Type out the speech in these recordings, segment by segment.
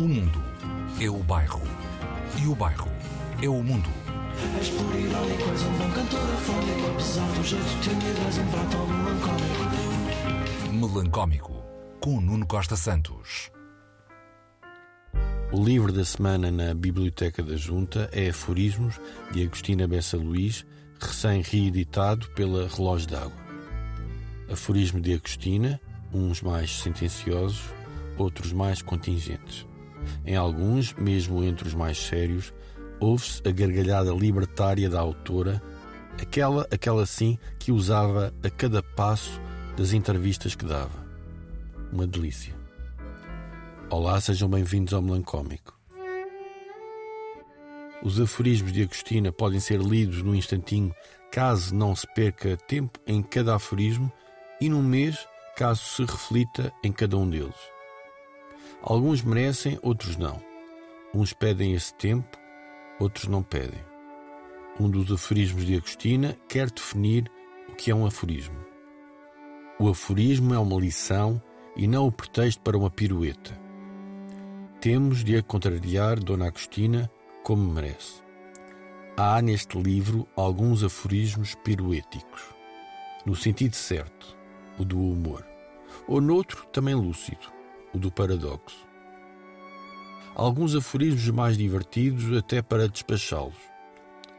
O mundo é o bairro. E o bairro é o mundo. És por irónico, és um bom cantor afónico Apesar do jeito tímido, és um prato melancólico Melancómico, com Nuno Costa Santos. O livro da semana na Biblioteca da Junta é Aforismos, de Agostina Bessa Luís, recém-reeditado pela Relógio d'Água. Aforismo de Agostina, uns mais sentenciosos, outros mais contingentes. Em alguns, mesmo entre os mais sérios, ouve-se a gargalhada libertária da autora, aquela, aquela sim, que usava a cada passo das entrevistas que dava. Uma delícia. Olá, sejam bem-vindos ao Melancómico. Os aforismos de Agostina podem ser lidos num instantinho, caso não se perca tempo em cada aforismo, e num mês, caso se reflita em cada um deles. Alguns merecem, outros não. Uns pedem esse tempo, outros não pedem. Um dos aforismos de Agostina quer definir o que é um aforismo. O aforismo é uma lição e não o pretexto para uma pirueta. Temos de a contrariar Dona Agostina como merece. Há neste livro alguns aforismos piruéticos, no sentido certo, o do humor, ou noutro também lúcido, o do paradoxo. Alguns aforismos mais divertidos até para despachá-los.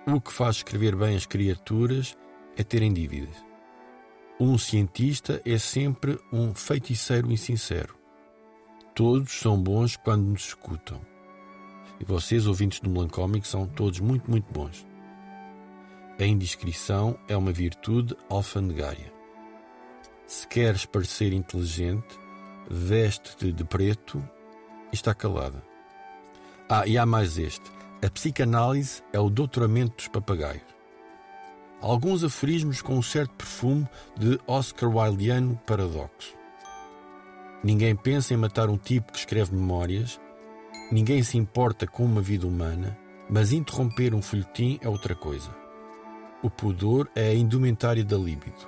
O que faz escrever bem as criaturas é terem dívidas. Um cientista é sempre um feiticeiro insincero. Todos são bons quando nos escutam. E vocês, ouvintes do Melancómico, são todos muito, muito bons. A indiscrição é uma virtude alfandegária. Se queres parecer inteligente, veste-te de preto e está calada. Ah, e há mais este. A psicanálise é o doutoramento dos papagaios. Alguns aforismos com um certo perfume de Oscar Wildeano paradoxo. Ninguém pensa em matar um tipo que escreve memórias, ninguém se importa com uma vida humana, mas interromper um folhetim é outra coisa. O pudor é a indumentária da libido.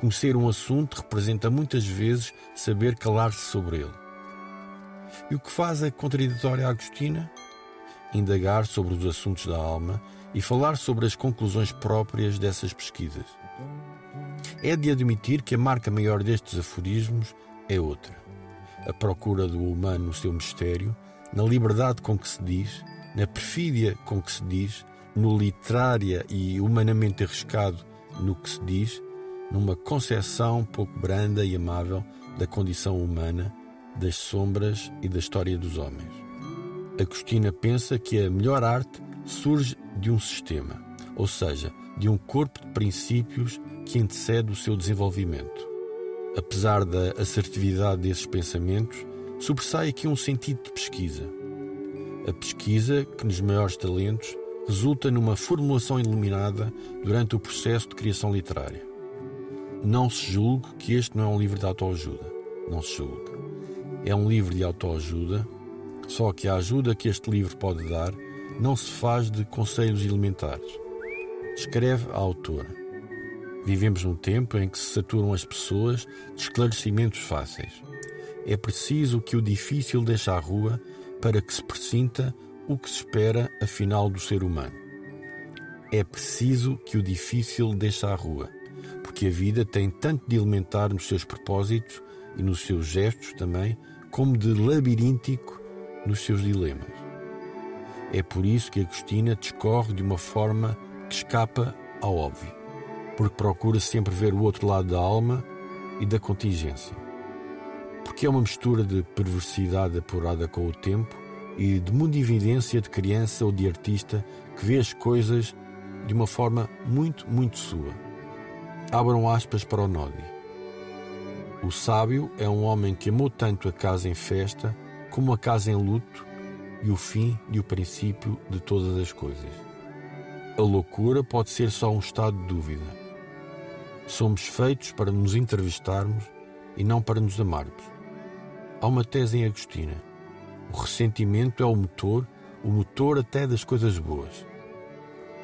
Conhecer um assunto representa muitas vezes saber calar-se sobre ele. E o que faz a contraditória Agostina? Indagar sobre os assuntos da alma e falar sobre as conclusões próprias dessas pesquisas. É de admitir que a marca maior destes aforismos é outra. A procura do humano no seu mistério, na liberdade com que se diz, na perfídia com que se diz, no literária e humanamente arriscado no que se diz, numa concepção pouco branda e amável da condição humana, das sombras e da história dos homens. Agostina pensa que a melhor arte surge de um sistema, ou seja, de um corpo de princípios que antecede o seu desenvolvimento. Apesar da assertividade desses pensamentos, sobressai aqui um sentido de pesquisa. A pesquisa, que nos maiores talentos, resulta numa formulação iluminada durante o processo de criação literária. Não se julgue que este não é um livro de autoajuda. Não se julgue. É um livro de autoajuda, só que a ajuda que este livro pode dar não se faz de conselhos elementares. Escreve a autora. Vivemos num tempo em que se saturam as pessoas de esclarecimentos fáceis. É preciso que o difícil deixe à rua para que se presinta o que se espera afinal do ser humano. É preciso que o difícil deixe à rua, porque a vida tem tanto de elementar nos seus propósitos e nos seus gestos também, como de labiríntico nos seus dilemas. É por isso que Agostina discorre de uma forma que escapa ao óbvio, porque procura sempre ver o outro lado da alma e da contingência. Porque é uma mistura de perversidade apurada com o tempo e de mundividência de criança ou de artista que vê as coisas de uma forma muito, muito sua. Abram aspas para o Nodi. O sábio é um homem que amou tanto a casa em festa como a casa em luto e o fim e o princípio de todas as coisas. A loucura pode ser só um estado de dúvida. Somos feitos para nos entrevistarmos e não para nos amarmos. Há uma tese em Agostina. O ressentimento é o motor, o motor até das coisas boas.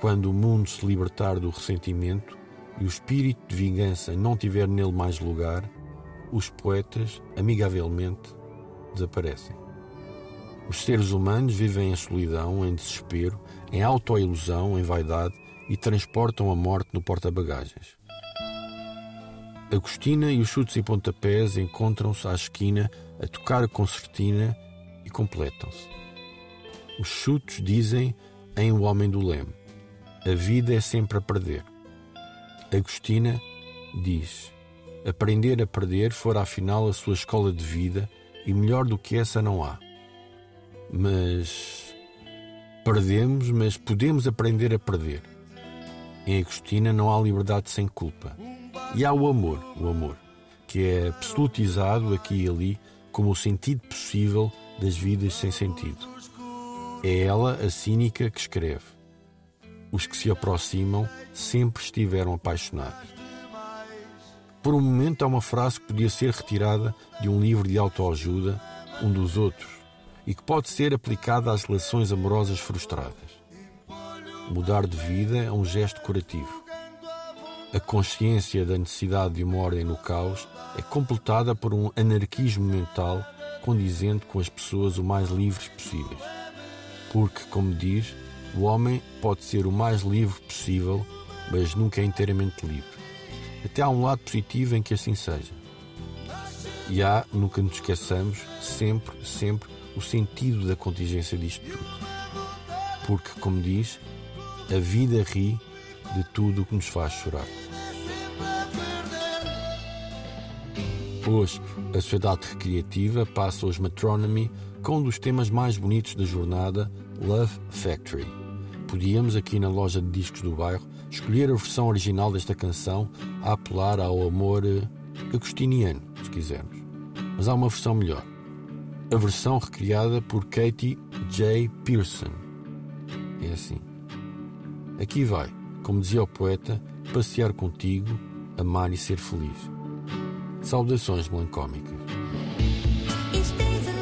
Quando o mundo se libertar do ressentimento e o espírito de vingança não tiver nele mais lugar, os poetas, amigavelmente, desaparecem. Os seres humanos vivem em solidão, em desespero, em autoilusão, em vaidade e transportam a morte no porta-bagagens. Agostina e os chutes e pontapés encontram-se à esquina a tocar a concertina e completam-se. Os chutes dizem em O Homem do Leme: A vida é sempre a perder. Agostina diz: Aprender a perder fora afinal a sua escola de vida e melhor do que essa não há. Mas perdemos, mas podemos aprender a perder. Em Agostina não há liberdade sem culpa. E há o amor, o amor, que é absolutizado aqui e ali como o sentido possível das vidas sem sentido. É ela, a cínica, que escreve. Os que se aproximam sempre estiveram apaixonados. Por um momento há uma frase que podia ser retirada de um livro de autoajuda, um dos outros, e que pode ser aplicada às relações amorosas frustradas. Mudar de vida é um gesto curativo. A consciência da necessidade de uma ordem no caos é completada por um anarquismo mental condizente com as pessoas o mais livres possíveis. Porque, como diz, o homem pode ser o mais livre possível, mas nunca é inteiramente livre. Até há um lado positivo em que assim seja. E há, nunca nos esqueçamos, sempre, sempre, o sentido da contingência disto tudo. Porque, como diz, a vida ri de tudo o que nos faz chorar. Hoje, a Sociedade Recreativa passa os Metronomy com um dos temas mais bonitos da jornada, Love Factory podíamos, aqui na loja de discos do bairro, escolher a versão original desta canção a apelar ao amor eh, agostiniano, se quisermos. Mas há uma versão melhor. A versão recriada por Katie J. Pearson. É assim. Aqui vai, como dizia o poeta, passear contigo, amar e ser feliz. Saudações melancómicas. Each a little.